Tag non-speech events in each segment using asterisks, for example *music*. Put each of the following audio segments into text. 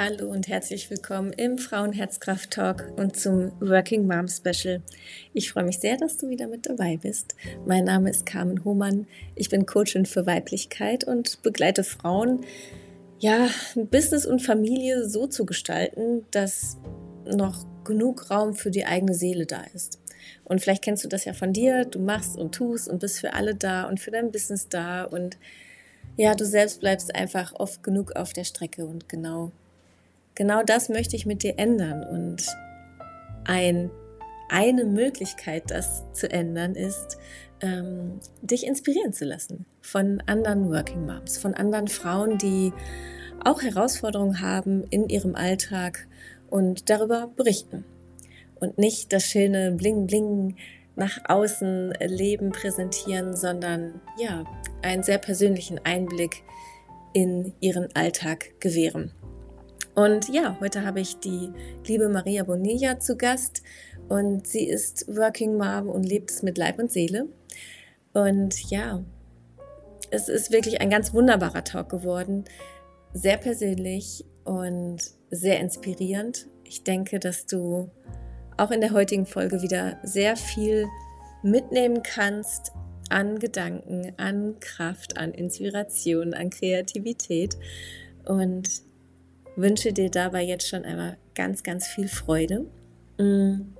Hallo und herzlich willkommen im Frauenherzkraft Talk und zum Working Mom Special. Ich freue mich sehr, dass du wieder mit dabei bist. Mein Name ist Carmen Hohmann. Ich bin Coachin für Weiblichkeit und begleite Frauen, ja, Business und Familie so zu gestalten, dass noch genug Raum für die eigene Seele da ist. Und vielleicht kennst du das ja von dir. Du machst und tust und bist für alle da und für dein Business da und ja, du selbst bleibst einfach oft genug auf der Strecke und genau genau das möchte ich mit dir ändern. Und ein, eine Möglichkeit, das zu ändern, ist, ähm, dich inspirieren zu lassen von anderen Working Moms, von anderen Frauen, die auch Herausforderungen haben in ihrem Alltag und darüber berichten. Und nicht das schöne Bling Bling nach außen Leben präsentieren, sondern ja, einen sehr persönlichen Einblick in ihren Alltag gewähren. Und ja, heute habe ich die liebe Maria Bonilla zu Gast und sie ist Working Mom und lebt es mit Leib und Seele. Und ja, es ist wirklich ein ganz wunderbarer Talk geworden, sehr persönlich und sehr inspirierend. Ich denke, dass du auch in der heutigen Folge wieder sehr viel mitnehmen kannst an Gedanken, an Kraft, an Inspiration, an Kreativität. Und wünsche dir dabei jetzt schon einmal ganz, ganz viel Freude. Mm.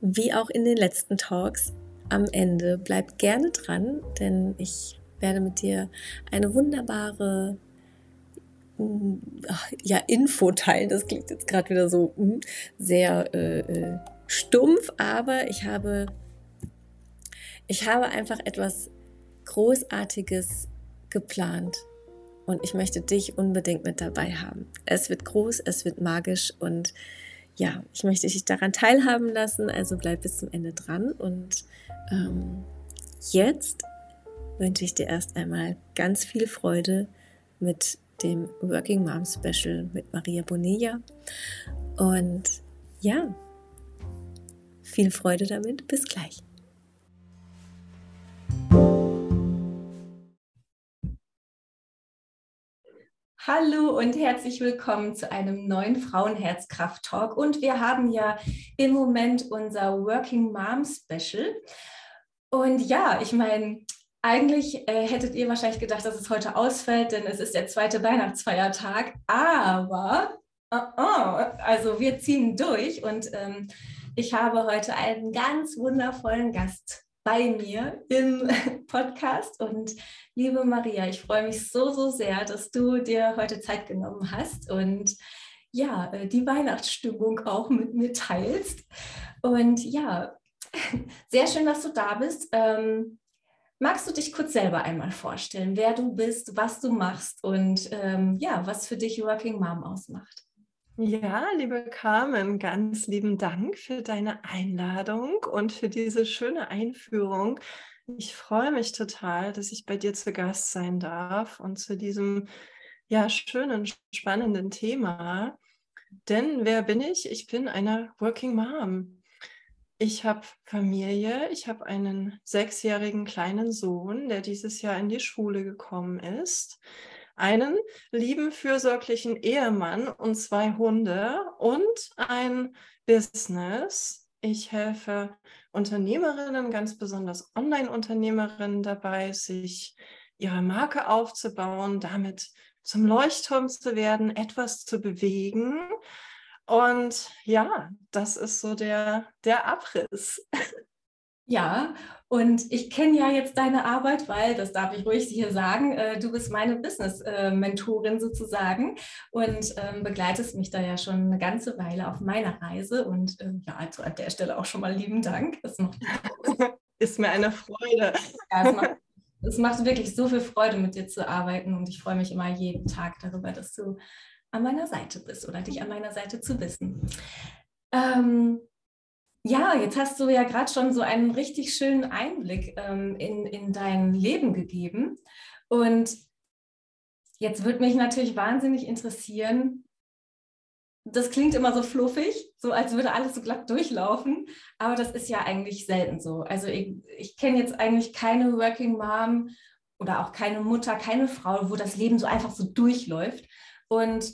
Wie auch in den letzten Talks am Ende, bleib gerne dran, denn ich werde mit dir eine wunderbare mm, ja, Info teilen. Das klingt jetzt gerade wieder so mm, sehr äh, äh, stumpf, aber ich habe, ich habe einfach etwas Großartiges geplant und ich möchte dich unbedingt mit dabei haben. Es wird groß, es wird magisch und ja, ich möchte dich daran teilhaben lassen, also bleib bis zum Ende dran und ähm, jetzt wünsche ich dir erst einmal ganz viel Freude mit dem Working Mom Special mit Maria Bonilla und ja, viel Freude damit. Bis gleich. Hallo und herzlich willkommen zu einem neuen Frauenherzkraft-Talk. Und wir haben ja im Moment unser Working Mom Special. Und ja, ich meine, eigentlich äh, hättet ihr wahrscheinlich gedacht, dass es heute ausfällt, denn es ist der zweite Weihnachtsfeiertag. Aber, uh -uh, also wir ziehen durch und ähm, ich habe heute einen ganz wundervollen Gast bei mir im *laughs* Podcast. Und liebe Maria, ich freue mich so, so sehr, dass du dir heute Zeit genommen hast und ja, äh, die Weihnachtsstimmung auch mit mir teilst. Und ja, *laughs* sehr schön, dass du da bist. Ähm, magst du dich kurz selber einmal vorstellen, wer du bist, was du machst und ähm, ja, was für dich Working Mom ausmacht? Ja, liebe Carmen, ganz lieben Dank für deine Einladung und für diese schöne Einführung. Ich freue mich total, dass ich bei dir zu Gast sein darf und zu diesem ja schönen, spannenden Thema. Denn wer bin ich? Ich bin eine Working Mom. Ich habe Familie, ich habe einen sechsjährigen kleinen Sohn, der dieses Jahr in die Schule gekommen ist einen lieben, fürsorglichen Ehemann und zwei Hunde und ein Business. Ich helfe Unternehmerinnen, ganz besonders Online-Unternehmerinnen dabei, sich ihre Marke aufzubauen, damit zum Leuchtturm zu werden, etwas zu bewegen. Und ja, das ist so der, der Abriss. *laughs* Ja, und ich kenne ja jetzt deine Arbeit, weil, das darf ich ruhig hier sagen, äh, du bist meine Business-Mentorin äh, sozusagen und ähm, begleitest mich da ja schon eine ganze Weile auf meiner Reise. Und äh, ja, also an der Stelle auch schon mal lieben Dank. Das macht *laughs* ist mir eine Freude. Ja, es macht, es macht wirklich so viel Freude, mit dir zu arbeiten und ich freue mich immer jeden Tag darüber, dass du an meiner Seite bist oder dich an meiner Seite zu wissen. Ähm, ja, jetzt hast du ja gerade schon so einen richtig schönen Einblick ähm, in, in dein Leben gegeben. Und jetzt würde mich natürlich wahnsinnig interessieren, das klingt immer so fluffig, so als würde alles so glatt durchlaufen, aber das ist ja eigentlich selten so. Also ich, ich kenne jetzt eigentlich keine Working Mom oder auch keine Mutter, keine Frau, wo das Leben so einfach so durchläuft. Und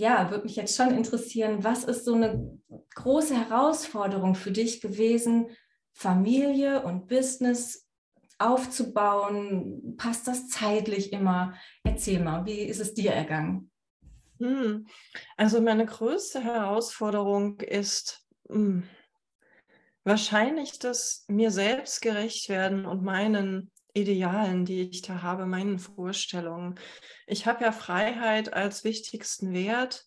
ja, würde mich jetzt schon interessieren, was ist so eine große Herausforderung für dich gewesen, Familie und Business aufzubauen? Passt das zeitlich immer? Erzähl mal, wie ist es dir ergangen? Hm. Also meine größte Herausforderung ist mh, hm, wahrscheinlich das mir selbst gerecht werden und meinen Idealen, die ich da habe, meinen Vorstellungen. Ich habe ja Freiheit als wichtigsten Wert,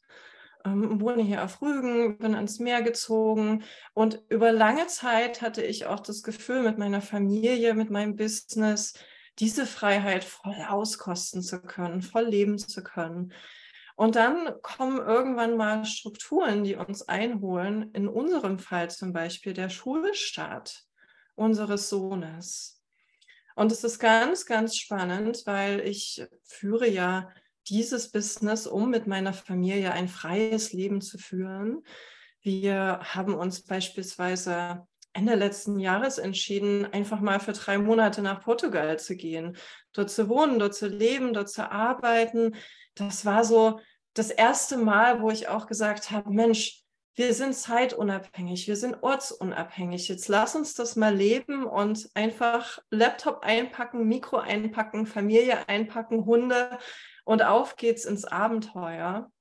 ähm, wohne hier auf Rügen, bin ans Meer gezogen und über lange Zeit hatte ich auch das Gefühl, mit meiner Familie, mit meinem Business, diese Freiheit voll auskosten zu können, voll leben zu können. Und dann kommen irgendwann mal Strukturen, die uns einholen. In unserem Fall zum Beispiel der Schulstart unseres Sohnes. Und es ist ganz, ganz spannend, weil ich führe ja dieses Business, um mit meiner Familie ein freies Leben zu führen. Wir haben uns beispielsweise Ende letzten Jahres entschieden, einfach mal für drei Monate nach Portugal zu gehen, dort zu wohnen, dort zu leben, dort zu arbeiten. Das war so das erste Mal, wo ich auch gesagt habe, Mensch, wir sind zeitunabhängig, wir sind ortsunabhängig. Jetzt lass uns das mal leben und einfach Laptop einpacken, Mikro einpacken, Familie einpacken, Hunde und auf geht's ins Abenteuer.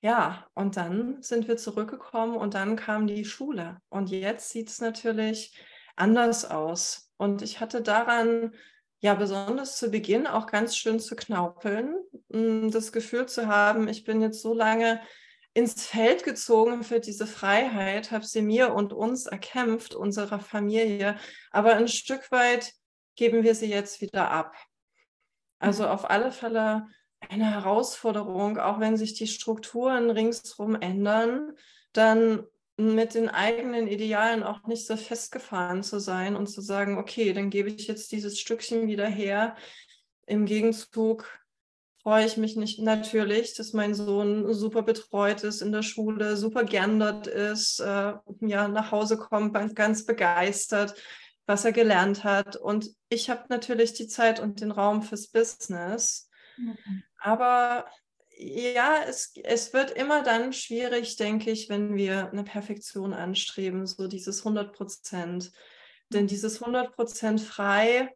Ja, und dann sind wir zurückgekommen und dann kam die Schule. Und jetzt sieht es natürlich anders aus. Und ich hatte daran ja besonders zu Beginn auch ganz schön zu knaupeln, hm, das Gefühl zu haben, ich bin jetzt so lange ins Feld gezogen für diese Freiheit, habe sie mir und uns erkämpft, unserer Familie, aber ein Stück weit geben wir sie jetzt wieder ab. Also mhm. auf alle Fälle eine Herausforderung, auch wenn sich die Strukturen ringsherum ändern, dann mit den eigenen Idealen auch nicht so festgefahren zu sein und zu sagen, okay, dann gebe ich jetzt dieses Stückchen wieder her. Im Gegenzug freue ich mich nicht natürlich, dass mein Sohn super betreut ist in der Schule, super gern dort ist, äh, ja, nach Hause kommt, ganz begeistert, was er gelernt hat. Und ich habe natürlich die Zeit und den Raum fürs Business. Mhm. Aber ja, es, es wird immer dann schwierig, denke ich, wenn wir eine Perfektion anstreben, so dieses 100 Prozent. Denn mhm. dieses 100 Prozent frei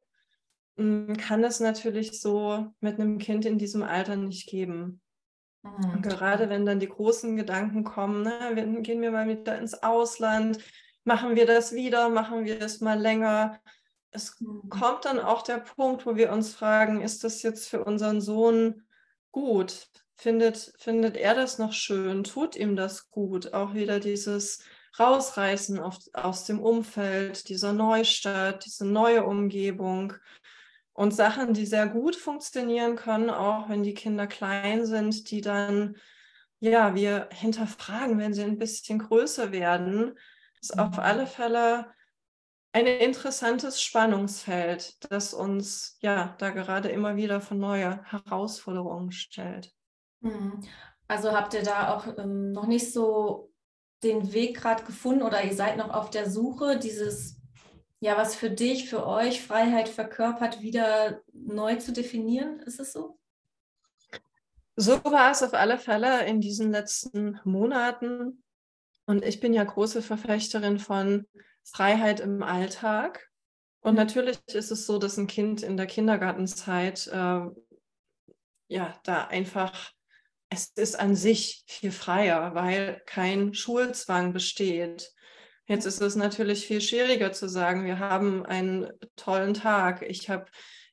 kann es natürlich so mit einem Kind in diesem Alter nicht geben. Mhm. Gerade wenn dann die großen Gedanken kommen, ne, gehen wir mal wieder ins Ausland, machen wir das wieder, machen wir es mal länger. Es mhm. kommt dann auch der Punkt, wo wir uns fragen, ist das jetzt für unseren Sohn gut? Findet, findet er das noch schön? Tut ihm das gut? Auch wieder dieses Rausreißen auf, aus dem Umfeld, dieser Neustart, diese neue Umgebung. Und Sachen, die sehr gut funktionieren können, auch wenn die Kinder klein sind, die dann, ja, wir hinterfragen, wenn sie ein bisschen größer werden, ist auf mhm. alle Fälle ein interessantes Spannungsfeld, das uns ja da gerade immer wieder von neue Herausforderungen stellt. Mhm. Also habt ihr da auch ähm, noch nicht so den Weg gerade gefunden oder ihr seid noch auf der Suche, dieses ja, was für dich, für euch Freiheit verkörpert, wieder neu zu definieren? Ist es so? So war es auf alle Fälle in diesen letzten Monaten. Und ich bin ja große Verfechterin von Freiheit im Alltag. Und mhm. natürlich ist es so, dass ein Kind in der Kindergartenzeit äh, ja da einfach, es ist an sich viel freier, weil kein Schulzwang besteht. Jetzt ist es natürlich viel schwieriger zu sagen, wir haben einen tollen Tag. Ich habe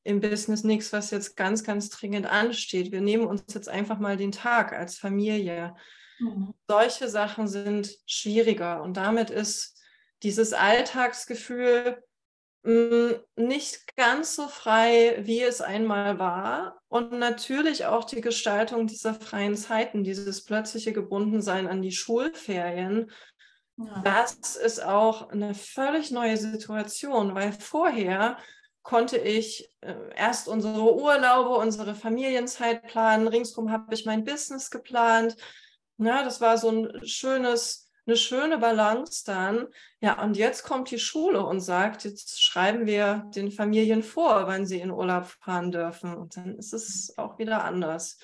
im Business nichts, was jetzt ganz, ganz dringend ansteht. Wir nehmen uns jetzt einfach mal den Tag als Familie. Mhm. Solche Sachen sind schwieriger und damit ist dieses Alltagsgefühl mh, mm, nicht ganz so frei, wie es einmal war. Und natürlich auch die Gestaltung dieser freien Zeiten, dieses plötzliche Gebundensein an die Schulferien ja. Das ist auch eine völlig neue Situation, weil vorher konnte ich äh, erst unsere Urlaube, unsere Familienzeit planen. Ringsherum habe ich mein Business geplant. Ja, das war so ein schönes eine schöne Balance dann. Ja, und jetzt kommt die Schule und sagt, jetzt schreiben wir den Familien vor, wann sie in Urlaub fahren dürfen. Und dann ist es auch wieder anders.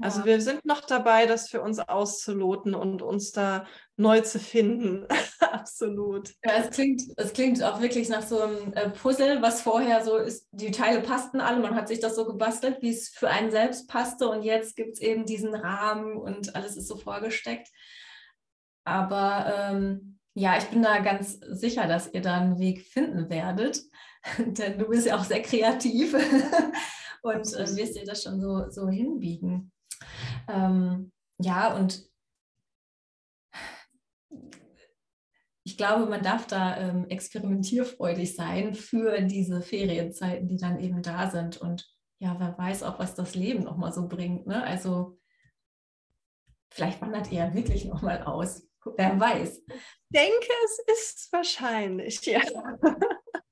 Also ja. wir sind noch dabei, das für uns auszuloten und uns da neu zu finden. *laughs* Absolut. Ja, es klingt, es klingt auch wirklich nach so einem äh, Puzzle, was vorher so ist, die Teile passten alle, man hat sich das so gebastelt, wie es für einen selbst passte und jetzt gibt es eben diesen Rahmen und alles ist so vorgesteckt. Aber ähm, ja, ich bin da ganz sicher, dass ihr da einen Weg finden werdet, *laughs* denn du bist ja auch sehr kreativ *laughs* und äh, wirst dir das schon so, so hinbiegen. Ähm, ja, und ich glaube, man darf da ähm, experimentierfreudig sein für diese Ferienzeiten, die dann eben da sind. Und ja, wer weiß auch, was das Leben nochmal so bringt. Ne? Also vielleicht wandert ihr ja wirklich nochmal aus. Wer weiß. Ich denke, es ist wahrscheinlich, ja.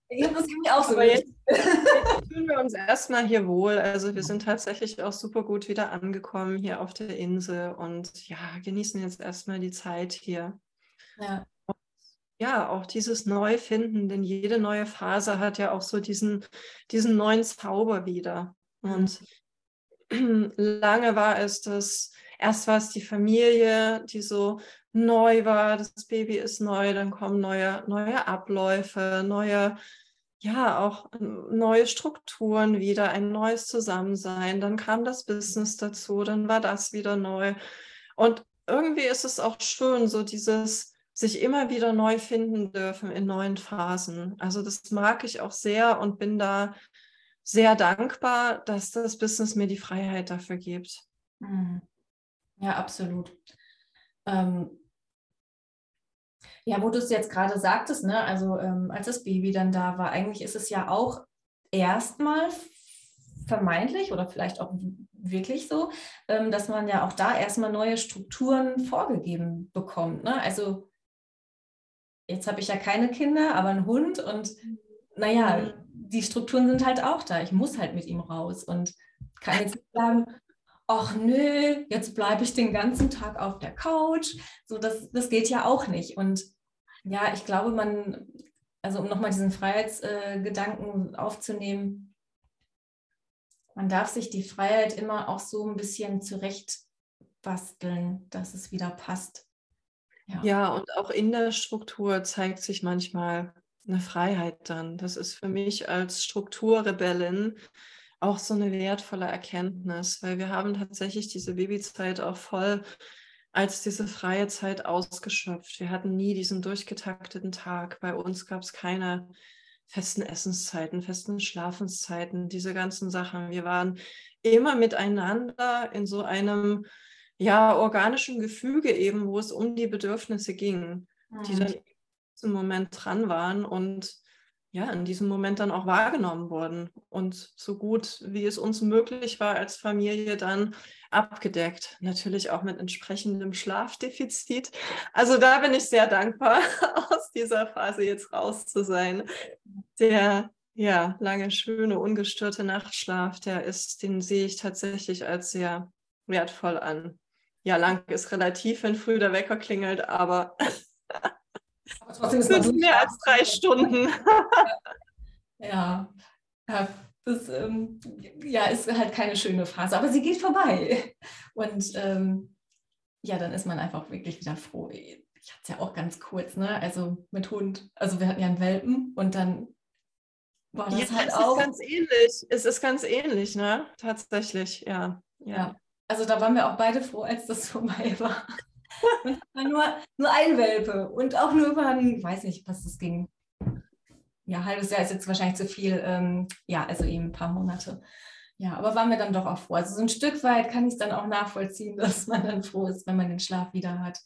Ja, das ging auch so. Aber jetzt, jetzt fühlen wir uns erstmal hier wohl. Also wir sind tatsächlich auch super gut wieder angekommen hier auf der Insel und ja, genießen jetzt erstmal die Zeit hier. Ja. ja, auch dieses Neufinden, denn jede neue Phase hat ja auch so diesen, diesen neuen Zauber wieder. Und mhm. *clears throat* lange war es das, erst war es die Familie, die so neu war, das Baby ist neu, dann kommen neue, neue Abläufe, neue, ja, auch neue Strukturen wieder, ein neues Zusammensein. Dann kam das Business dazu, dann war das wieder neu. Und irgendwie ist es auch schön, so dieses sich immer wieder neu finden dürfen in neuen Phasen. Also das mag ich auch sehr und bin da sehr dankbar, dass das Business mir die Freiheit dafür gibt. Mhm. Ja, absolut. Ähm, ja, wo du es jetzt gerade sagtest, ne, also ähm, als das Baby dann da war, eigentlich ist es ja auch erstmal vermeintlich oder vielleicht auch wirklich so, ähm, dass man ja auch da erstmal neue Strukturen vorgegeben bekommt. Ne? Also jetzt habe ich ja keine Kinder, aber einen Hund und naja, mhm. die Strukturen sind halt auch da. Ich muss halt mit ihm raus und kann jetzt nicht sagen, ach nö, jetzt bleibe ich den ganzen Tag auf der Couch. So, das, das geht ja auch nicht. Und ja, ich glaube, man, also um nochmal diesen Freiheitsgedanken äh, aufzunehmen, man darf sich die Freiheit immer auch so ein bisschen zurecht basteln, dass es wieder passt. Ja. ja, und auch in der Struktur zeigt sich manchmal eine Freiheit dann. Das ist für mich als Strukturrebellin auch so eine wertvolle Erkenntnis, weil wir haben tatsächlich diese Babyzeit auch voll als diese freie Zeit ausgeschöpft. Wir hatten nie diesen durchgetakteten Tag. Bei uns gab es keine festen Essenszeiten, festen Schlafenszeiten, diese ganzen Sachen. Wir waren immer miteinander in so einem ja organischen Gefüge eben, wo es um die Bedürfnisse ging, mhm. die dann im Moment dran waren und ja, in diesem Moment dann auch wahrgenommen wurden und so gut wie es uns möglich war als Familie dann abgedeckt. Natürlich auch mit entsprechendem Schlafdefizit. Also da bin ich sehr dankbar, *laughs* aus dieser Phase jetzt raus zu sein. Der ja, lange, schöne, ungestörte Nachtschlaf, der ist, den sehe ich tatsächlich als sehr wertvoll an. Ja, lang ist relativ, wenn früh der Wecker klingelt, aber aber *laughs* trotzdem ist man mehr als drei Stunden. *laughs* ja. ja. Das ähm, ja, ist halt keine schöne Phase, aber sie geht vorbei. Und ähm, ja, dann ist man einfach wirklich wieder froh. Ich hatte es ja auch ganz kurz, ne? Also mit Hund. Also wir hatten ja einen Welpen und dann war das ja, halt es auch. Ist ganz ähnlich. Es ist ganz ähnlich, ne? Tatsächlich, ja. ja. ja. Also da waren wir auch beide froh, als das *laughs* vorbei war nur, nur ein Welpe und auch nur über ein, weiß nicht, was das ging. Ja, halbes Jahr ist jetzt wahrscheinlich zu viel. Ähm, ja, also eben ein paar Monate. Ja, aber waren wir dann doch auch froh. Also so ein Stück weit kann ich es dann auch nachvollziehen, *laughs* dass man dann froh ist, wenn man den Schlaf wieder hat.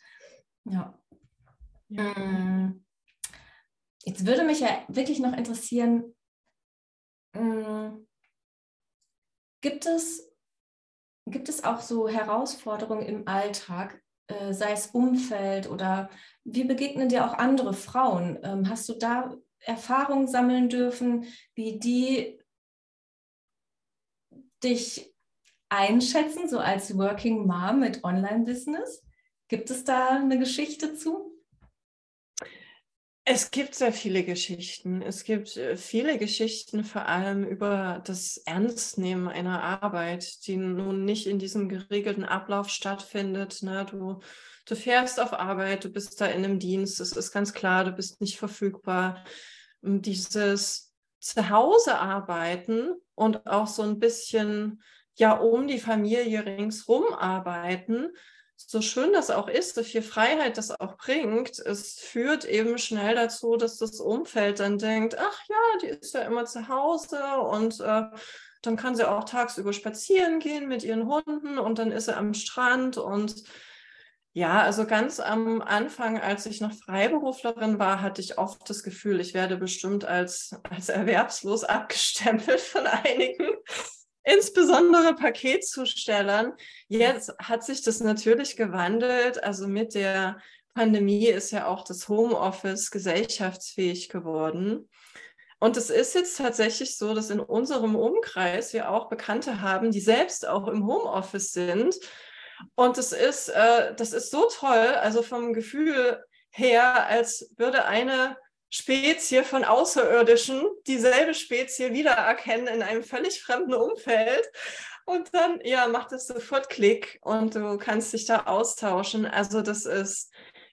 Ja. ja. Mm. Jetzt würde mich ja wirklich noch interessieren, mm, gibt es, gibt es auch so Herausforderungen im Alltag, äh, sei es Umfeld oder wie begegnen dir auch andere Frauen? Ähm, hast du da Erfahrungen sammeln dürfen, wie die dich einschätzen, so als Working Mom mit Online-Business? Gibt es da eine Geschichte zu? Es gibt sehr viele Geschichten. Es gibt äh, viele Geschichten, vor allem über das Ernstnehmen einer Arbeit, die nun nicht in diesem geregelten Ablauf stattfindet. Ne? Du, du fährst auf Arbeit, du bist da in einem Dienst, es ist ganz klar, du bist nicht verfügbar. Dieses Zuhause arbeiten und auch so ein bisschen ja um die Familie ringsrum arbeiten, so schön das auch ist, so viel Freiheit das auch bringt, es führt eben schnell dazu, dass das Umfeld dann denkt, ach ja, die ist ja immer zu Hause und äh, dann kann sie auch tagsüber spazieren gehen mit ihren Hunden und dann ist sie am Strand und ja, also ganz am Anfang, als ich noch Freiberuflerin war, hatte ich oft das Gefühl, ich werde bestimmt als, als erwerbslos abgestempelt von einigen insbesondere Paketzustellern. Jetzt hat sich das natürlich gewandelt. Also mit der Pandemie ist ja auch das Homeoffice gesellschaftsfähig geworden. Und es ist jetzt tatsächlich so, dass in unserem Umkreis wir auch Bekannte haben, die selbst auch im Homeoffice sind. Und das ist, äh, das ist so toll, also vom Gefühl her, als würde eine Spezie von Außerirdischen dieselbe Spezie wiedererkennen in einem völlig fremden Umfeld. Und dann, ja, macht es sofort Klick und du kannst dich da austauschen. Also das ist,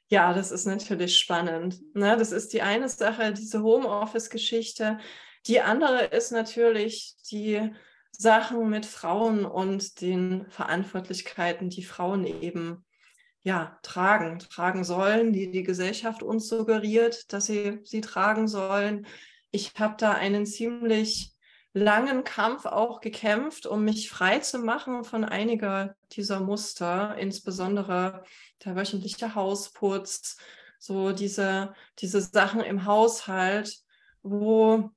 ja, das ist natürlich spannend. Ne? Das ist die eine Sache, diese Homeoffice-Geschichte. Die andere ist natürlich die Sachen mit Frauen und den Verantwortlichkeiten, die Frauen eben ja, tragen, tragen sollen, die die Gesellschaft uns suggeriert, dass sie sie tragen sollen. Ich habe da einen ziemlich langen Kampf auch gekämpft, um mich frei zu machen von einiger dieser Muster, insbesondere der wöchentliche Hausputz, so diese, diese Sachen im Haushalt, wo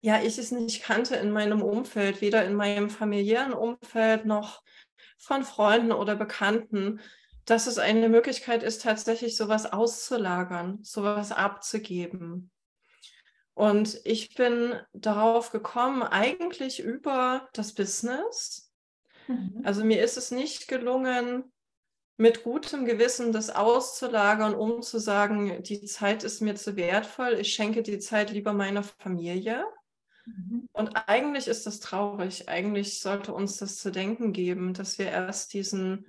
ja ich es nicht kannte in meinem Umfeld, weder in meinem familiären Umfeld noch von Freunden oder Bekannten, dass es eine Möglichkeit ist, tatsächlich sowas auszulagern, sowas abzugeben. Und ich bin darauf gekommen, eigentlich über das Business. Mhm. Also mir ist es nicht gelungen, mit gutem Gewissen das auszulagern, um zu sagen, die Zeit ist mir zu wertvoll, ich schenke die Zeit lieber meiner Familie. Mhm. Und eigentlich ist das traurig. Eigentlich sollte uns das zu denken geben, dass wir erst diesen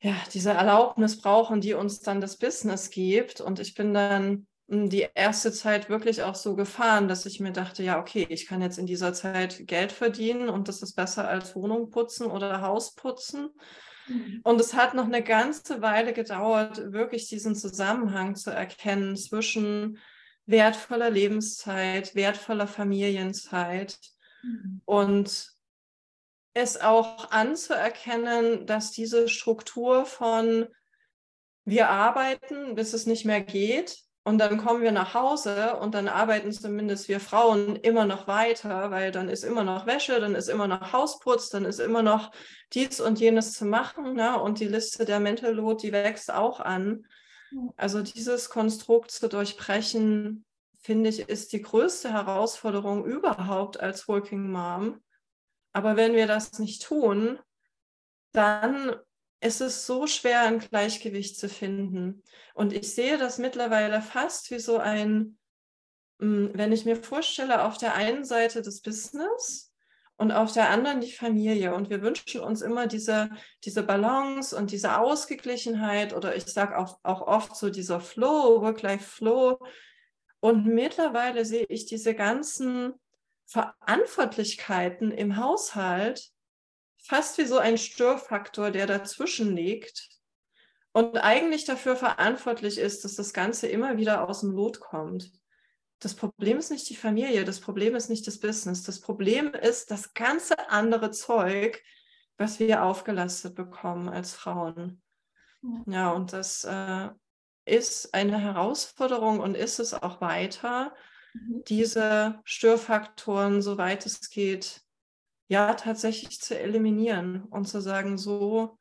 ja, diese Erlaubnis brauchen, die uns dann das Business gibt. Und ich bin dann hm, die erste Zeit wirklich auch so gefahren, dass ich mir dachte, ja, okay, ich kann jetzt in dieser Zeit Geld verdienen und das ist besser als Wohnung putzen oder Haus putzen. Mhm. Und es hat noch eine ganze Weile gedauert, wirklich diesen Zusammenhang zu erkennen zwischen wertvoller Lebenszeit, wertvoller Familienzeit mhm. und es auch anzuerkennen, dass diese Struktur von wir arbeiten, bis es nicht mehr geht und dann kommen wir nach Hause und dann arbeiten zumindest wir Frauen immer noch weiter, weil dann ist immer noch Wäsche, dann ist immer noch Hausputz, dann ist immer noch dies und jenes zu machen ne? und die Liste der Mental Load, die wächst auch an. Also dieses Konstrukt zu durchbrechen, finde ich, ist die größte Herausforderung überhaupt als Working Mom aber wenn wir das nicht tun, dann ist es so schwer, ein Gleichgewicht zu finden. Und ich sehe das mittlerweile fast wie so ein, hm, wenn ich mir vorstelle, auf der einen Seite das Business und auf der anderen die Familie. Und wir wünschen uns immer diese, diese Balance und diese Ausgeglichenheit oder ich sage auch, auch oft so dieser Flow, Work-Life-Flow. Und mittlerweile sehe ich diese ganzen Verantwortlichkeiten im Haushalt fast wie so ein Störfaktor, der dazwischen liegt und eigentlich dafür verantwortlich ist, dass das Ganze immer wieder aus dem Lot kommt. Das Problem ist nicht die Familie, das Problem ist nicht das Business, das Problem ist das ganze andere Zeug, was wir aufgelastet bekommen als Frauen. Ja, und das äh, ist eine Herausforderung und ist es auch weiter. Mhm. diese Störfaktoren, soweit es geht, ja, tatsächlich zu eliminieren und zu sagen, so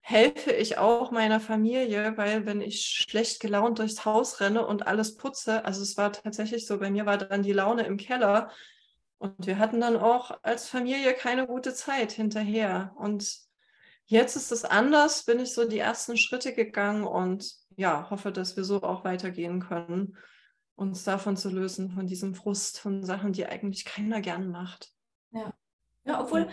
helfe ich auch meiner Familie, weil wenn ich schlecht gelaunt durchs Haus renne und alles putze, also es war tatsächlich so, bei mir war dann die Laune im Keller und wir hatten dann auch als Familie keine gute Zeit hinterher. Und jetzt ist es anders, bin ich so die ersten Schritte gegangen und ja, hoffe, dass wir so auch weitergehen können, uns davon zu lösen, von diesem Frust, von Sachen, die eigentlich keiner gern macht. Ja, ja obwohl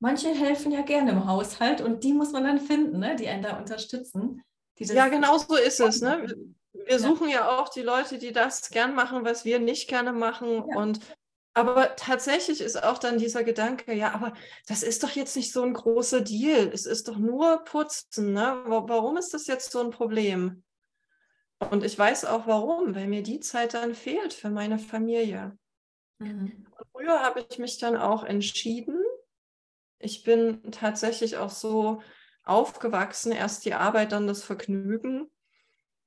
manche helfen ja gerne im Haushalt und die muss man dann finden, ne? die einen da unterstützen. ja, genau so ist es. Ne? Wir suchen ja. ja auch die Leute, die das gern machen, was wir nicht gerne machen. Ja. Und aber tatsächlich ist auch dann dieser Gedanke, ja, aber das ist doch jetzt nicht so ein großer Deal. Es ist doch nur Putzen. Ne? Warum ist das jetzt so ein Problem? Und ich weiß auch warum, weil mir die Zeit dann fehlt für meine Familie. Mhm. Früher habe ich mich dann auch entschieden. Ich bin tatsächlich auch so aufgewachsen, erst die Arbeit, dann das Vergnügen.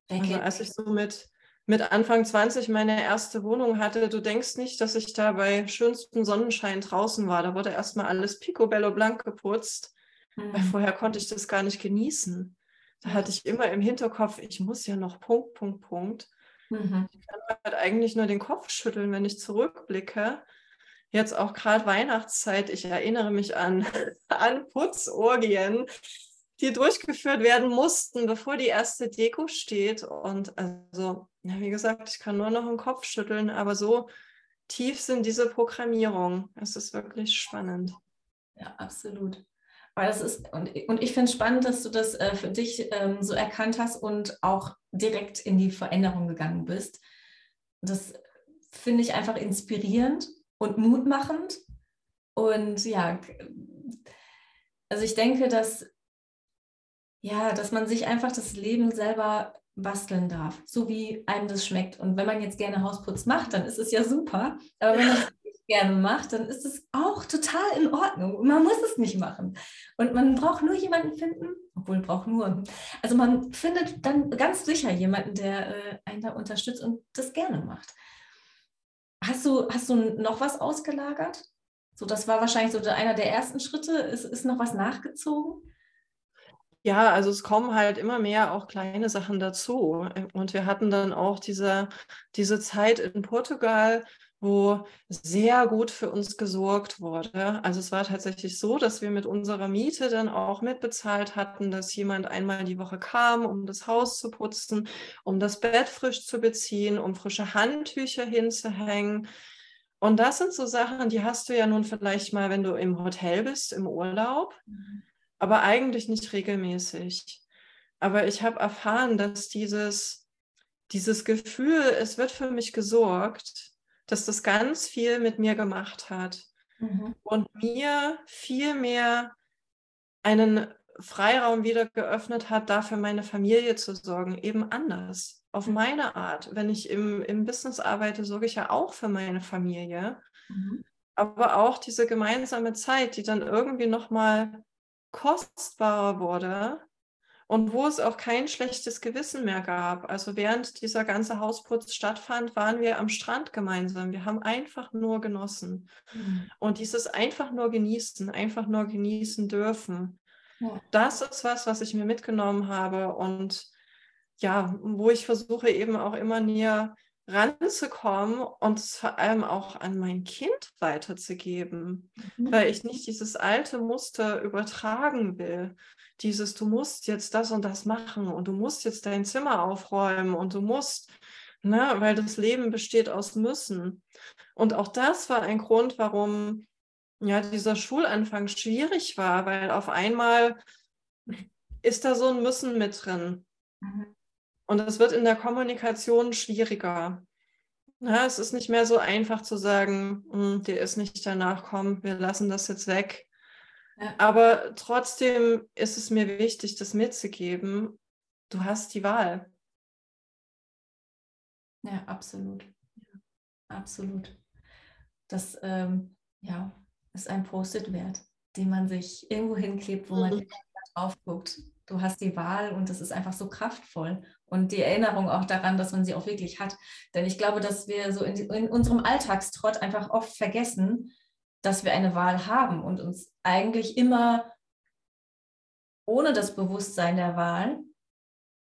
Also als ich so mit mit Anfang 20 meine erste Wohnung hatte, du denkst nicht, dass ich da bei schönstem Sonnenschein draußen war. Da wurde erstmal alles picobello blank geputzt, mhm. weil vorher konnte ich das gar nicht genießen. Da hatte ich immer im Hinterkopf, ich muss ja noch Punkt, Punkt, Punkt. Mhm. Ich kann halt eigentlich nur den Kopf schütteln, wenn ich zurückblicke. Jetzt auch gerade Weihnachtszeit, ich erinnere mich an, *laughs* an Putzorgien die durchgeführt werden mussten, bevor die erste Deko steht. Und also, wie gesagt, ich kann nur noch den Kopf schütteln, aber so tief sind diese Programmierungen. Es ist wirklich spannend. Ja, absolut. Weil das ist, und, und ich finde es spannend, dass du das äh, für dich ähm, so erkannt hast und auch direkt in die Veränderung gegangen bist. Das finde ich einfach inspirierend und mutmachend. Und ja, also ich denke, dass ja, dass man sich einfach das Leben selber basteln darf, so wie einem das schmeckt. Und wenn man jetzt gerne Hausputz macht, dann ist es ja super. Aber wenn man *laughs* gerne macht, dann ist es auch total in Ordnung. Man muss es nicht machen. Und man braucht nur jemanden finden, obwohl braucht nur. Also man findet dann ganz sicher jemanden, der äh, einen da unterstützt und das gerne macht. Hast du, hast du noch was ausgelagert? So, das war wahrscheinlich so einer der ersten Schritte. Ist, ist noch was nachgezogen? Ja, also es kommen halt immer mehr auch kleine Sachen dazu. Und wir hatten dann auch diese, diese Zeit in Portugal, wo sehr gut für uns gesorgt wurde. Also es war tatsächlich so, dass wir mit unserer Miete dann auch mitbezahlt hatten, dass jemand einmal die Woche kam, um das Haus zu putzen, um das Bett frisch zu beziehen, um frische Handtücher hinzuhängen. Und das sind so Sachen, die hast du ja nun vielleicht mal, wenn du im Hotel bist, im Urlaub. Mhm aber eigentlich nicht regelmäßig. Aber ich habe erfahren, dass dieses, dieses Gefühl, es wird für mich gesorgt, dass das ganz viel mit mir gemacht hat mhm. und mir viel mehr einen Freiraum wieder geöffnet hat, dafür meine Familie zu sorgen, eben anders, auf mhm. meine Art. Wenn ich im, im Business arbeite, sorge ich ja auch für meine Familie. Mhm. Aber auch diese gemeinsame Zeit, die dann irgendwie nochmal kostbarer wurde und wo es auch kein schlechtes Gewissen mehr gab. Also während dieser ganze Hausputz stattfand, waren wir am Strand gemeinsam. Wir haben einfach nur genossen. Mhm. Und dieses einfach nur genießen, einfach nur genießen dürfen, ja. das ist was, was ich mir mitgenommen habe und ja, wo ich versuche eben auch immer näher ranzukommen und es vor allem auch an mein Kind weiterzugeben, mhm. weil ich nicht dieses alte Muster übertragen will. Dieses, du musst jetzt das und das machen und du musst jetzt dein Zimmer aufräumen und du musst, ne, weil das Leben besteht aus Müssen. Und auch das war ein Grund, warum ja dieser Schulanfang schwierig war, weil auf einmal ist da so ein Müssen mit drin. Mhm. Und es wird in der Kommunikation schwieriger. Ja, es ist nicht mehr so einfach zu sagen, hm, dir ist nicht danach, komm, wir lassen das jetzt weg. Ja. Aber trotzdem ist es mir wichtig, das mitzugeben. Du hast die Wahl. Ja, absolut. Absolut. Das ähm, ja, ist ein Post-it wert, den man sich irgendwo hinklebt, wo man mhm. drauf guckt du hast die Wahl und das ist einfach so kraftvoll. Und die Erinnerung auch daran, dass man sie auch wirklich hat. Denn ich glaube, dass wir so in, in unserem Alltagstrott einfach oft vergessen, dass wir eine Wahl haben und uns eigentlich immer ohne das Bewusstsein der Wahl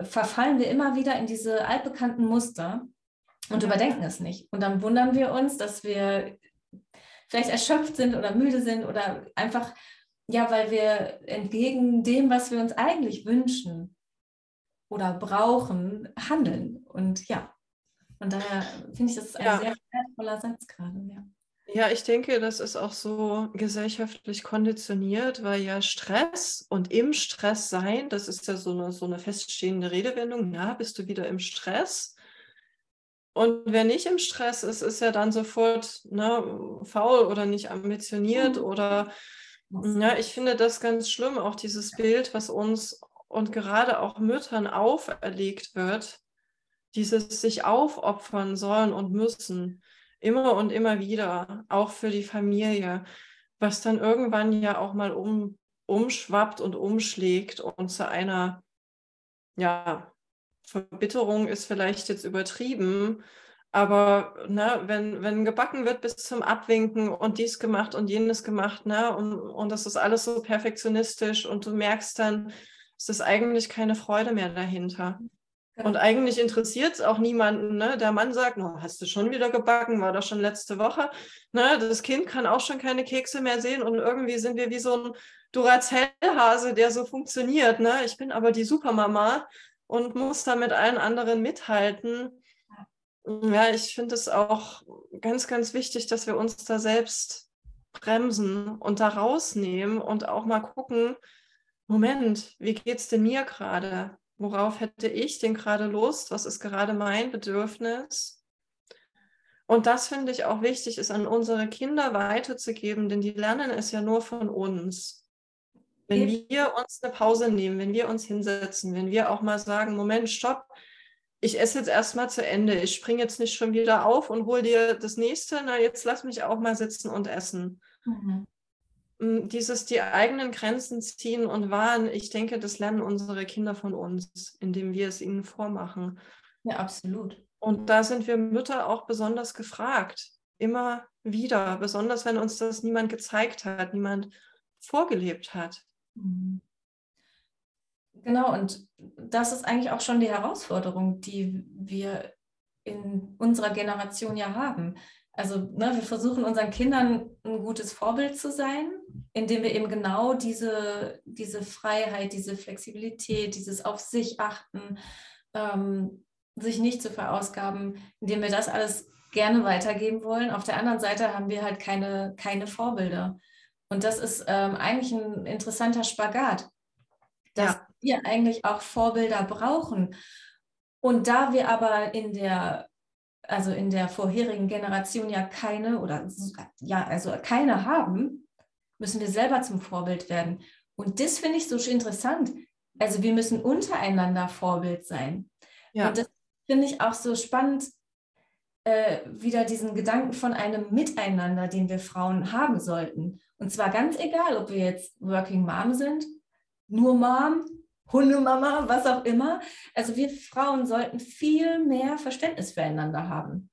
verfallen wir immer wieder in diese altbekannten Muster und überdenken es nicht. Und dann wundern wir uns, dass wir vielleicht erschöpft sind oder müde sind oder einfach ja, weil wir entgegen dem, was wir uns eigentlich wünschen, oder brauchen, handeln. Und ja, von daher finde ich, das ist ein ja. sehr wertvoller Satz gerade. Ja. Ja, ich denke, das ist auch so gesellschaftlich konditioniert, weil ja Stress und im Stress sein, das ist ja so eine, so eine feststehende Redewendung, ja, bist du wieder im Stress? Und wer nicht im Stress ist, ist ja dann sofort ne, faul oder nicht ambitioniert mhm. oder ja, ich finde das ganz schlimm, auch dieses Bild, was uns und gerade auch Müttern auferlegt wird, dieses sich aufopfern sollen und müssen immer und immer wieder, auch für die Familie, was dann irgendwann ja auch mal um, umschwappt und umschlägt und zu einer, ja, Verbitterung ist vielleicht jetzt übertrieben, aber ne, wenn, wenn gebacken wird bis zum Abwinken und dies gemacht und jenes gemacht, ne, und, und das ist alles so perfektionistisch und du merkst dann, es ist eigentlich keine Freude mehr dahinter. Und eigentlich interessiert es auch niemanden. Ne? Der Mann sagt, oh, hast du schon wieder gebacken, war doch schon letzte Woche. Ne? Das Kind kann auch schon keine Kekse mehr sehen und irgendwie sind wir wie so ein Duracell-Hase, der so funktioniert. Ne? Ich bin aber die Supermama und muss da mit allen anderen mithalten. Ja, ich finde es auch ganz, ganz wichtig, dass wir uns da selbst bremsen und da rausnehmen und auch mal gucken, Moment, wie geht es denn mir gerade? Worauf hätte ich denn gerade Lust? Was ist gerade mein Bedürfnis? Und das finde ich auch wichtig, ist an unsere Kinder weiterzugeben, denn die lernen es ja nur von uns. Wenn wir uns eine Pause nehmen, wenn wir uns hinsetzen, wenn wir auch mal sagen, Moment, stopp, ich esse jetzt erstmal zu Ende, ich springe jetzt nicht schon wieder auf und hol dir das nächste, na jetzt lass mich auch mal sitzen und essen. Mhm dieses die eigenen Grenzen ziehen und wahren, ich denke, das lernen unsere Kinder von uns, indem wir es ihnen vormachen. Ja, absolut. Und da sind wir Mütter auch besonders gefragt. Immer wieder, besonders wenn uns das niemand gezeigt hat, niemand vorgelebt hat. Mhm. Genau, und das ist eigentlich auch schon die Herausforderung, die wir in unserer Generation ja haben also ne, wir versuchen unseren Kindern ein gutes Vorbild zu sein, indem wir eben genau diese, diese Freiheit, diese Flexibilität, dieses auf sich achten, ähm, sich nicht zu verausgaben, indem wir das alles gerne weitergeben wollen. Auf der anderen Seite haben wir halt keine, keine Vorbilder. Und das ist ähm, eigentlich ein interessanter Spagat, dass ja. wir eigentlich auch Vorbilder brauchen. Und da wir aber in der also in der vorherigen Generation ja keine oder ja, also keine haben, müssen wir selber zum Vorbild werden. Und das finde ich so interessant. Also wir müssen untereinander Vorbild sein. Ja. Und das finde ich auch so spannend, äh, wieder diesen Gedanken von einem Miteinander, den wir Frauen haben sollten. Und zwar ganz egal, ob wir jetzt Working Mom sind, nur Mom Hundemama, was auch immer. Also wir Frauen sollten viel mehr Verständnis füreinander haben.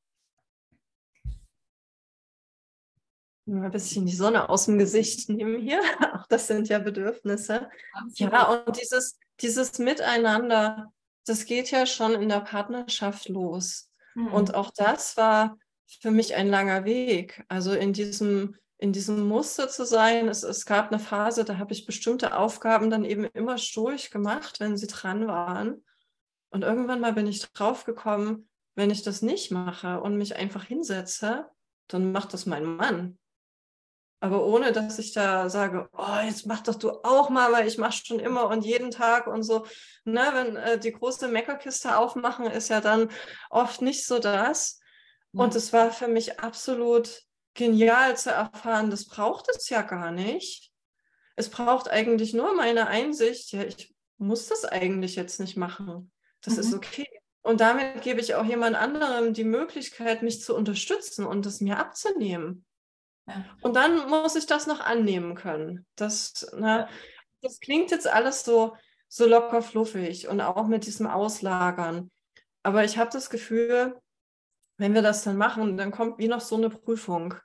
Ein bisschen die Sonne aus dem Gesicht nehmen hier. *laughs* Auch das sind ja Bedürfnisse. Absolut. Ja, und dieses, dieses Miteinander, das geht ja schon in der Partnerschaft los. Hm. Und auch das war für mich ein langer Weg. Also in diesem in diesem Muster zu sein. Es, es gab eine Phase, da habe ich bestimmte Aufgaben dann eben immer stoisch gemacht, wenn sie dran waren. Und irgendwann mal bin ich draufgekommen, wenn ich das nicht mache und mich einfach hinsetze, dann macht das mein Mann. Aber ohne, dass ich da sage, oh, jetzt mach doch du auch mal, weil ich mache schon immer und jeden Tag und so. Na, wenn äh, die große Meckerkiste aufmachen, ist ja dann oft nicht so das. Und es war für mich absolut genial zu erfahren, das braucht es ja gar nicht. Es braucht eigentlich nur meine Einsicht, ja, ich muss das eigentlich jetzt nicht machen. Das mhm. ist okay. Und damit gebe ich auch jemand anderem die Möglichkeit, mich zu unterstützen und es mir abzunehmen. Ja. Und dann muss ich das noch annehmen können. Das, na, das klingt jetzt alles so, so locker fluffig und auch mit diesem Auslagern. Aber ich habe das Gefühl, wenn wir das dann machen, dann kommt wie noch so eine Prüfung.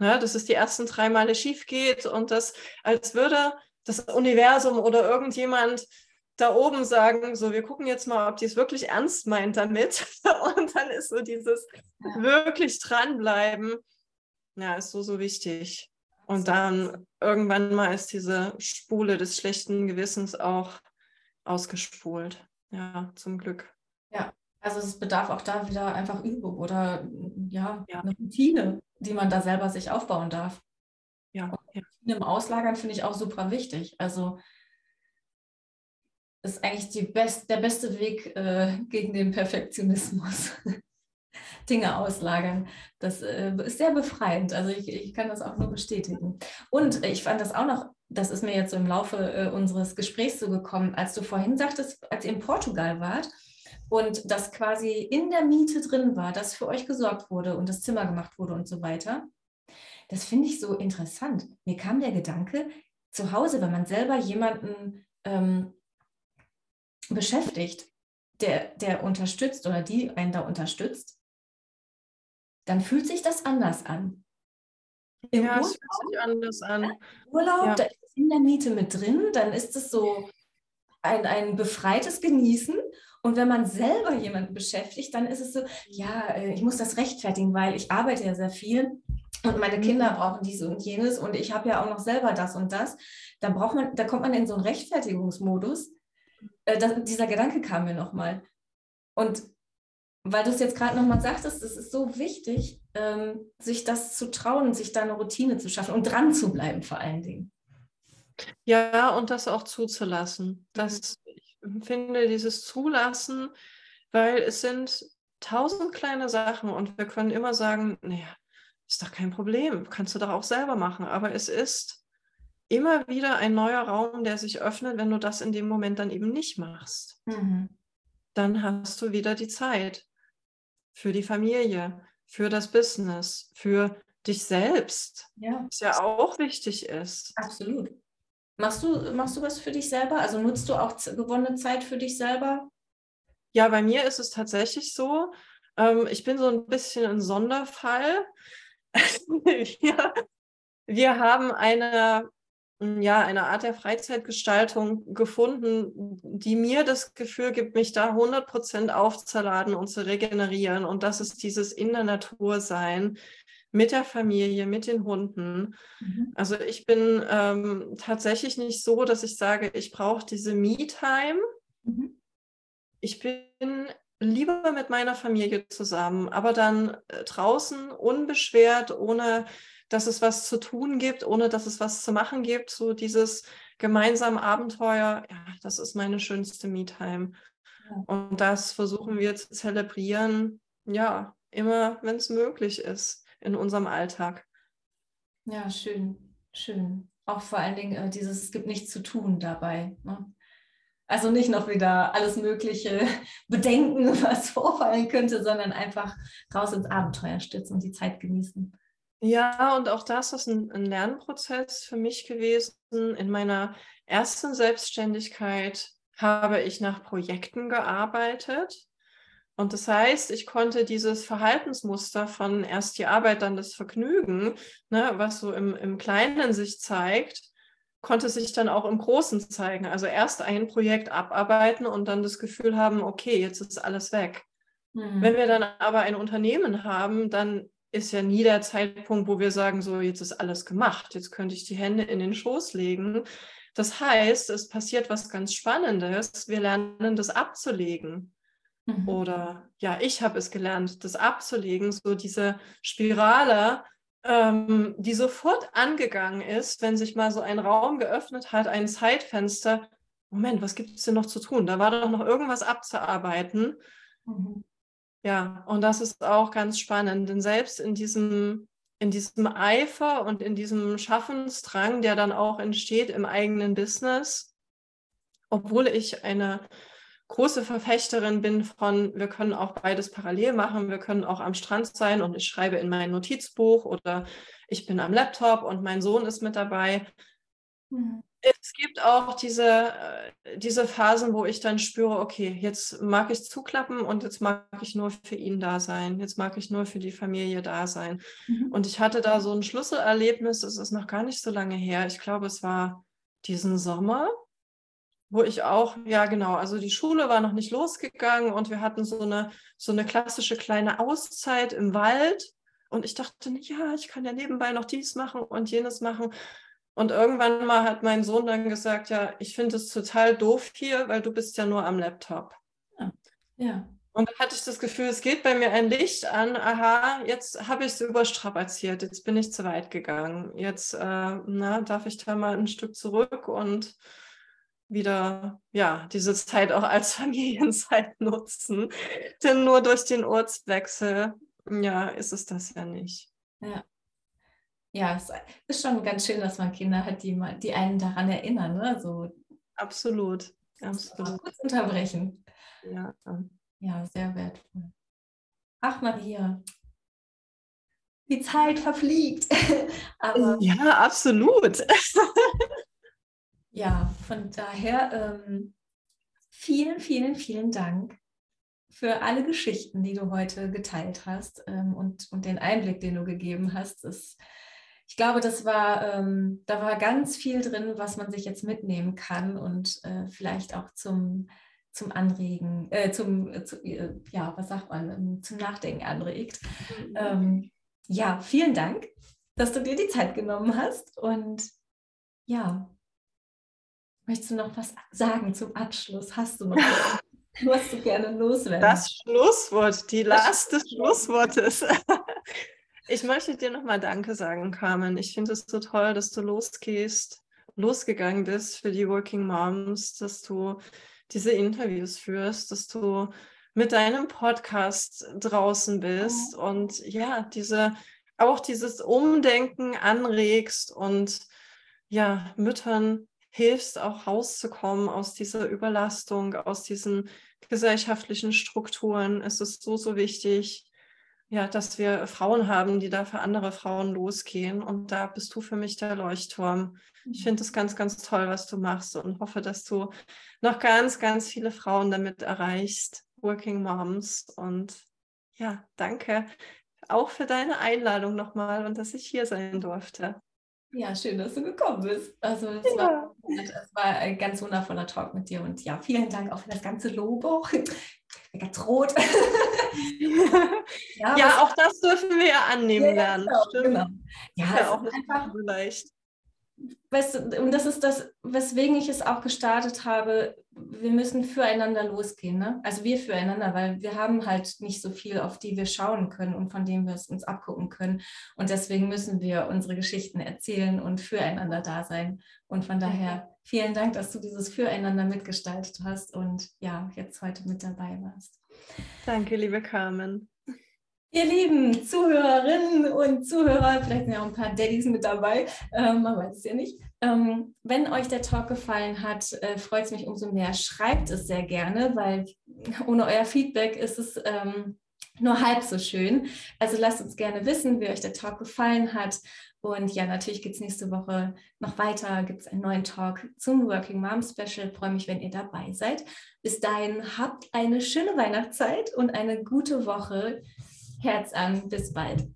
Ne, dass es die ersten drei Male schief geht und das, als würde das Universum oder irgendjemand da oben sagen, so, wir gucken jetzt mal, ob die es wirklich ernst meint damit. *laughs* Und dann ist so dieses wirklich dranbleiben, ja, ist so, so wichtig. Und dann irgendwann mal ist diese Spule des schlechten Gewissens auch ausgespult. Ja, zum Glück. Ja, also es bedarf auch da wieder einfach Übung oder ja, ja. eine Routine, die man da selber sich aufbauen darf. Ja. ja. Im Auslagern finde ich auch super wichtig. Also ist eigentlich best, der beste Weg äh, gegen den Perfektionismus. *laughs* Dinge auslagern. Das äh, ist sehr befreiend. Also ich, ich, kann das auch nur bestätigen. Und ich fand das auch noch, das ist mir jetzt so im Laufe äh, unseres Gesprächs so gekommen, als du vorhin sagtest, als ihr in Portugal wart und das quasi in der Miete drin war, dass für euch gesorgt wurde und das Zimmer gemacht wurde und so weiter. Das finde ich so interessant. Mir kam der Gedanke, zu Hause, wenn man selber jemanden ähm, beschäftigt, der, der unterstützt oder die einen da unterstützt, dann fühlt sich das anders an. Im ja, Urlaub, es fühlt sich anders an. Urlaub, ja. da ist in der Miete mit drin, dann ist es so ein, ein befreites Genießen. Und wenn man selber jemanden beschäftigt, dann ist es so, ja, äh, ich muss das rechtfertigen, weil ich arbeite ja sehr viel und meine mhm. Kinder brauchen dies und jenes und ich habe ja auch noch selber das und das. Da braucht man, da kommt man in so einen Rechtfertigungsmodus. Äh, das, dieser Gedanke kam mir nochmal. Und weil du es jetzt gerade nochmal sagtest, es ist so wichtig, ähm, sich das zu trauen, sich da eine Routine zu schaffen und dran zu bleiben vor allen Dingen. Ja, und das auch zuzulassen. Das, finde dieses Zulassen, weil es sind tausend kleine Sachen und wir können immer sagen, naja, ist doch kein Problem, kannst du doch auch selber machen. Aber es ist immer wieder ein neuer Raum, der sich öffnet, wenn du das in dem Moment dann eben nicht machst. Mhm. Dann hast du wieder die Zeit für die Familie, für das Business, für dich selbst, ja. was ja auch wichtig ist. Absolut. Machst du, machst du was für dich selber? Also nutzt du auch gewonnene Zeit für dich selber? Ja, bei mir ist es tatsächlich so. Ähm, ich bin so ein bisschen ein Sonderfall. *laughs* wir, wir haben eine ja, eine Art der Freizeitgestaltung gefunden, die mir das Gefühl gibt, mich da 100% aufzuladen und zu regenerieren. Und das ist dieses in der Natur sein, mit der Familie, mit den Hunden. Mhm. Also ich bin ähm, tatsächlich nicht so, dass ich sage, ich brauche diese Me-Time. Mhm. Ich bin lieber mit meiner Familie zusammen, aber dann äh, draußen unbeschwert, ohne dass es was zu tun gibt, ohne dass es was zu machen gibt. So dieses gemeinsame Abenteuer, ja, das ist meine schönste Me-Time. Ja. Und das versuchen wir zu zelebrieren, ja, immer, wenn es möglich ist in unserem Alltag. Ja, schön, schön. Auch vor allen Dingen äh, dieses, es gibt nichts zu tun dabei. Ne? Also nicht noch wieder alles Mögliche *laughs* bedenken, *laughs* was vorfallen könnte, sondern einfach raus ins Abenteuer stürzen und die Zeit genießen. Ja, und auch das ist ein, ein Lernprozess für mich gewesen. In meiner ersten Selbstständigkeit habe ich nach Projekten gearbeitet. Und das heißt, ich konnte dieses Verhaltensmuster von erst die Arbeit, dann das Vergnügen, ne, was so im, im Kleinen sich zeigt, konnte sich dann auch im Großen zeigen. Also erst ein Projekt abarbeiten und dann das Gefühl haben, okay, jetzt ist alles weg. Mhm. Wenn wir dann aber ein Unternehmen haben, dann ist ja nie der Zeitpunkt, wo wir sagen, so jetzt ist alles gemacht, jetzt könnte ich die Hände in den Schoß legen. Das heißt, es passiert was ganz Spannendes. Wir lernen das abzulegen. Mhm. Oder ja, ich habe es gelernt, das abzulegen, so diese Spirale, ähm, die sofort angegangen ist, wenn sich mal so ein Raum geöffnet hat, ein Zeitfenster. Moment, was gibt es denn noch zu tun? Da war doch noch irgendwas abzuarbeiten. Mhm. Ja, und das ist auch ganz spannend, denn selbst in diesem, in diesem Eifer und in diesem Schaffensdrang, der dann auch entsteht im eigenen Business, obwohl ich eine große Verfechterin bin von, wir können auch beides parallel machen, wir können auch am Strand sein und ich schreibe in mein Notizbuch oder ich bin am Laptop und mein Sohn ist mit dabei. Mhm es gibt auch diese, äh, diese Phasen, wo ich dann spüre, okay, jetzt mag ich zuklappen und jetzt mag ich nur für ihn da sein. Jetzt mag ich nur für die Familie da sein. Mhm. Und ich hatte da so ein Schlüsselerlebnis, das ist noch gar nicht so lange her. Ich glaube, es war diesen Sommer, wo ich auch, ja genau, also die Schule war noch nicht losgegangen und wir hatten so eine, so eine klassische kleine Auszeit im Wald. Und ich dachte, ja, ich kann ja nebenbei noch dies machen und jenes machen. Und irgendwann mal hat mein Sohn dann gesagt, ja, ich finde es total doof hier, weil du bist ja nur am Laptop. Ja. Und da hatte ich das Gefühl, es geht bei mir ein Licht an. Aha, jetzt habe ich es überstrapaziert, jetzt bin ich zu weit gegangen. Jetzt äh, na, darf ich da mal ein Stück zurück und wieder ja diese Zeit auch als *laughs* Familienzeit nutzen. Denn nur durch den Ortswechsel, ja, ist es das ja nicht. Ja. Ja, es ist schon ganz schön, dass man Kinder hat, die, die einen daran erinnern. Ne? So, absolut. Absolut. Kurz unterbrechen. Ja. Ja, sehr wertvoll. Ach, Maria, die Zeit verfliegt. *laughs* Aber, ja, absolut. *laughs* ja, von daher ähm, vielen, vielen, vielen Dank für alle Geschichten, die du heute geteilt hast ähm, und, und den Einblick, den du gegeben hast. Das, ich glaube, das war, ähm, da war ganz viel drin, was man sich jetzt mitnehmen kann und äh, vielleicht auch zum zum Anregen, äh, zum, äh, zu, äh, ja, was sagt man, ähm, zum Nachdenken anregt. Mhm. Ähm, ja, vielen Dank, dass du dir die Zeit genommen hast. Und ja, möchtest du noch was sagen zum Abschluss? Hast du noch was, *laughs* was du gerne loswerden? Das Schlusswort, die Last des Schlusswortes. *laughs* Ich möchte dir nochmal Danke sagen, Carmen. Ich finde es so toll, dass du losgehst, losgegangen bist für die Working Moms, dass du diese Interviews führst, dass du mit deinem Podcast draußen bist mhm. und ja, diese auch dieses Umdenken anregst und ja, Müttern hilfst, auch rauszukommen aus dieser Überlastung, aus diesen gesellschaftlichen Strukturen. Es ist so, so wichtig, ja, dass wir Frauen haben, die da für andere Frauen losgehen. Und da bist du für mich der Leuchtturm. Ich finde es ganz, ganz toll, was du machst und hoffe, dass du noch ganz, ganz viele Frauen damit erreichst, Working Moms. Und ja, danke auch für deine Einladung nochmal und dass ich hier sein durfte. Ja, schön, dass du gekommen bist. Also es, ja. war, es war ein ganz wundervoller Talk mit dir und ja, vielen Dank auch für das ganze Lob auch. *laughs* Ganz rot. *laughs* ja, ja auch das dürfen wir ja annehmen ja, lernen. Genau, genau. Ja, ja auch einfach leicht weißt du, und das ist das, weswegen ich es auch gestartet habe, wir müssen füreinander losgehen. Ne? Also wir füreinander, weil wir haben halt nicht so viel, auf die wir schauen können und von dem wir es uns abgucken können. Und deswegen müssen wir unsere Geschichten erzählen und füreinander da sein. Und von daher vielen Dank, dass du dieses Füreinander mitgestaltet hast und ja, jetzt heute mit dabei warst. Danke, liebe Carmen. Ihr lieben Zuhörerinnen und Zuhörer, vielleicht sind ja auch ein paar Daddys mit dabei, ähm, man weiß es ja nicht. Ähm, wenn euch der Talk gefallen hat, äh, freut es mich umso mehr. Schreibt es sehr gerne, weil ohne euer Feedback ist es ähm, nur halb so schön. Also lasst uns gerne wissen, wie euch der Talk gefallen hat. Und ja, natürlich geht es nächste Woche noch weiter, gibt es einen neuen Talk zum Working Mom Special. Freue mich, wenn ihr dabei seid. Bis dahin habt eine schöne Weihnachtszeit und eine gute Woche. Herz an, bis bald.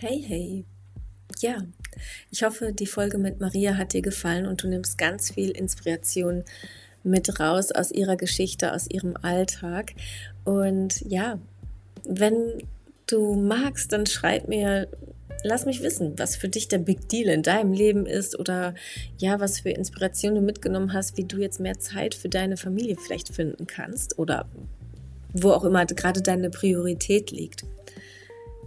Hey, hey. Ja, ich hoffe, die Folge mit Maria hat dir gefallen und du nimmst ganz viel Inspiration mit raus aus ihrer Geschichte, aus ihrem Alltag. Und ja, wenn du magst, dann schreib mir lass mich wissen, was für dich der Big Deal in deinem Leben ist oder ja, was für Inspiration du mitgenommen hast, wie du jetzt mehr Zeit für deine Familie vielleicht finden kannst oder wo auch immer gerade deine Priorität liegt.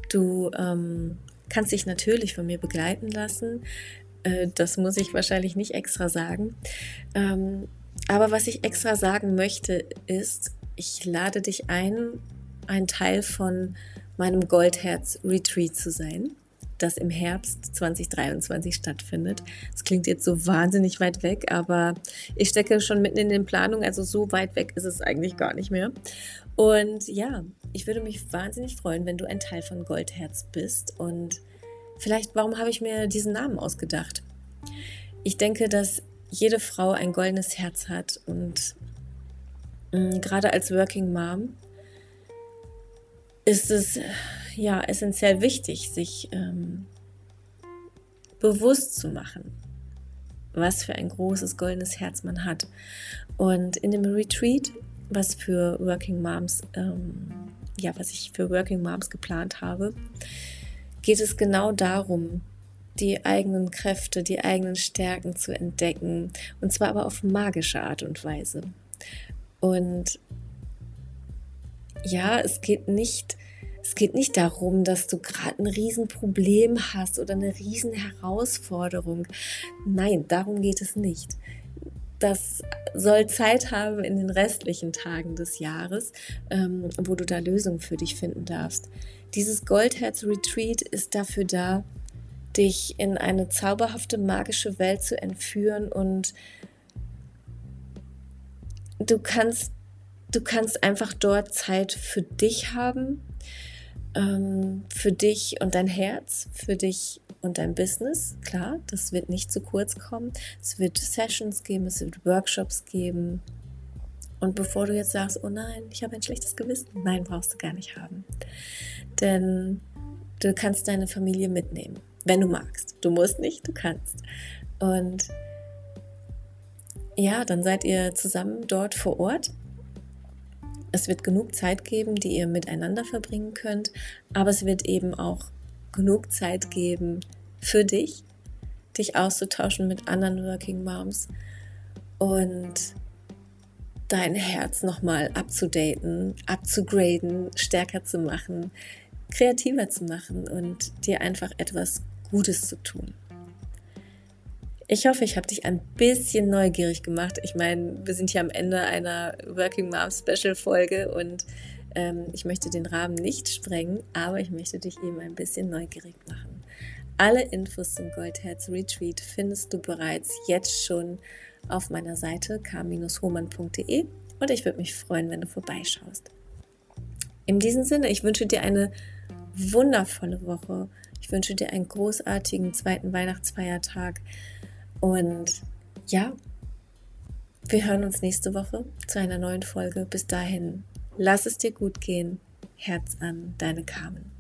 Du ähm, kannst dich natürlich von mir begleiten lassen. Äh, das muss ich wahrscheinlich nicht extra sagen. Ähm, aber was ich extra sagen möchte, ist, ich lade dich ein, ein Teil von meinem Goldherz Retreat zu sein das im Herbst 2023 stattfindet. Das klingt jetzt so wahnsinnig weit weg, aber ich stecke schon mitten in den Planungen, also so weit weg ist es eigentlich gar nicht mehr. Und ja, ich würde mich wahnsinnig freuen, wenn du ein Teil von Goldherz bist. Und vielleicht, warum habe ich mir diesen Namen ausgedacht? Ich denke, dass jede Frau ein goldenes Herz hat und mh, mm, gerade als Working Mom ist es ja essentiell wichtig, sich ähm, bewusst zu machen, was für ein großes goldenes Herz man hat. Und in dem Retreat, was für Working Moms, ähm, ja, was ich für Working Moms geplant habe, geht es genau darum, die eigenen Kräfte, die eigenen Stärken zu entdecken. Und zwar aber auf magische Art und Weise. Und ja, es geht nicht, es geht nicht darum, dass du gerade ein Riesenproblem hast oder eine Riesenherausforderung. Nein, darum geht es nicht. Das soll Zeit haben in den restlichen Tagen des Jahres, ähm, wo du da Lösungen für dich finden darfst. Dieses Goldherz Retreat ist dafür da, dich in eine zauberhafte, magische Welt zu entführen und du kannst, du kannst einfach dort Zeit für dich haben, ähm, für dich und dein Herz, für dich und dein Business. Klar, das wird nicht zu kurz kommen. Es wird Sessions geben, es wird Workshops geben. Und bevor du jetzt sagst, oh nein, ich habe ein schlechtes Gewissen, nein, brauchst du gar nicht haben. Denn du kannst deine Familie mitnehmen wenn du magst. Du musst nicht, du kannst. Und ja, dann seid ihr zusammen dort vor Ort. Es wird genug Zeit geben, die ihr miteinander verbringen könnt, aber es wird eben auch genug Zeit geben für dich, dich auszutauschen mit anderen Working Moms und dein Herz nochmal abzudaten, abzugraden, stärker zu machen, kreativer zu machen und dir einfach etwas Gutes zu tun. Ich hoffe, ich habe dich ein bisschen neugierig gemacht. Ich meine, wir sind hier am Ende einer Working Mom Special Folge und ähm, ich möchte den Rahmen nicht sprengen, aber ich möchte dich eben ein bisschen neugierig machen. Alle Infos zum Goldherz Retreat findest du bereits jetzt schon auf meiner Seite k-homan.de und ich würde mich freuen, wenn du vorbeischaust. In diesem Sinne, ich wünsche dir eine wundervolle Woche. Ich wünsche dir einen großartigen zweiten Weihnachtsfeiertag. Und ja, wir hören uns nächste Woche zu einer neuen Folge. Bis dahin, lass es dir gut gehen. Herz an, deine Carmen.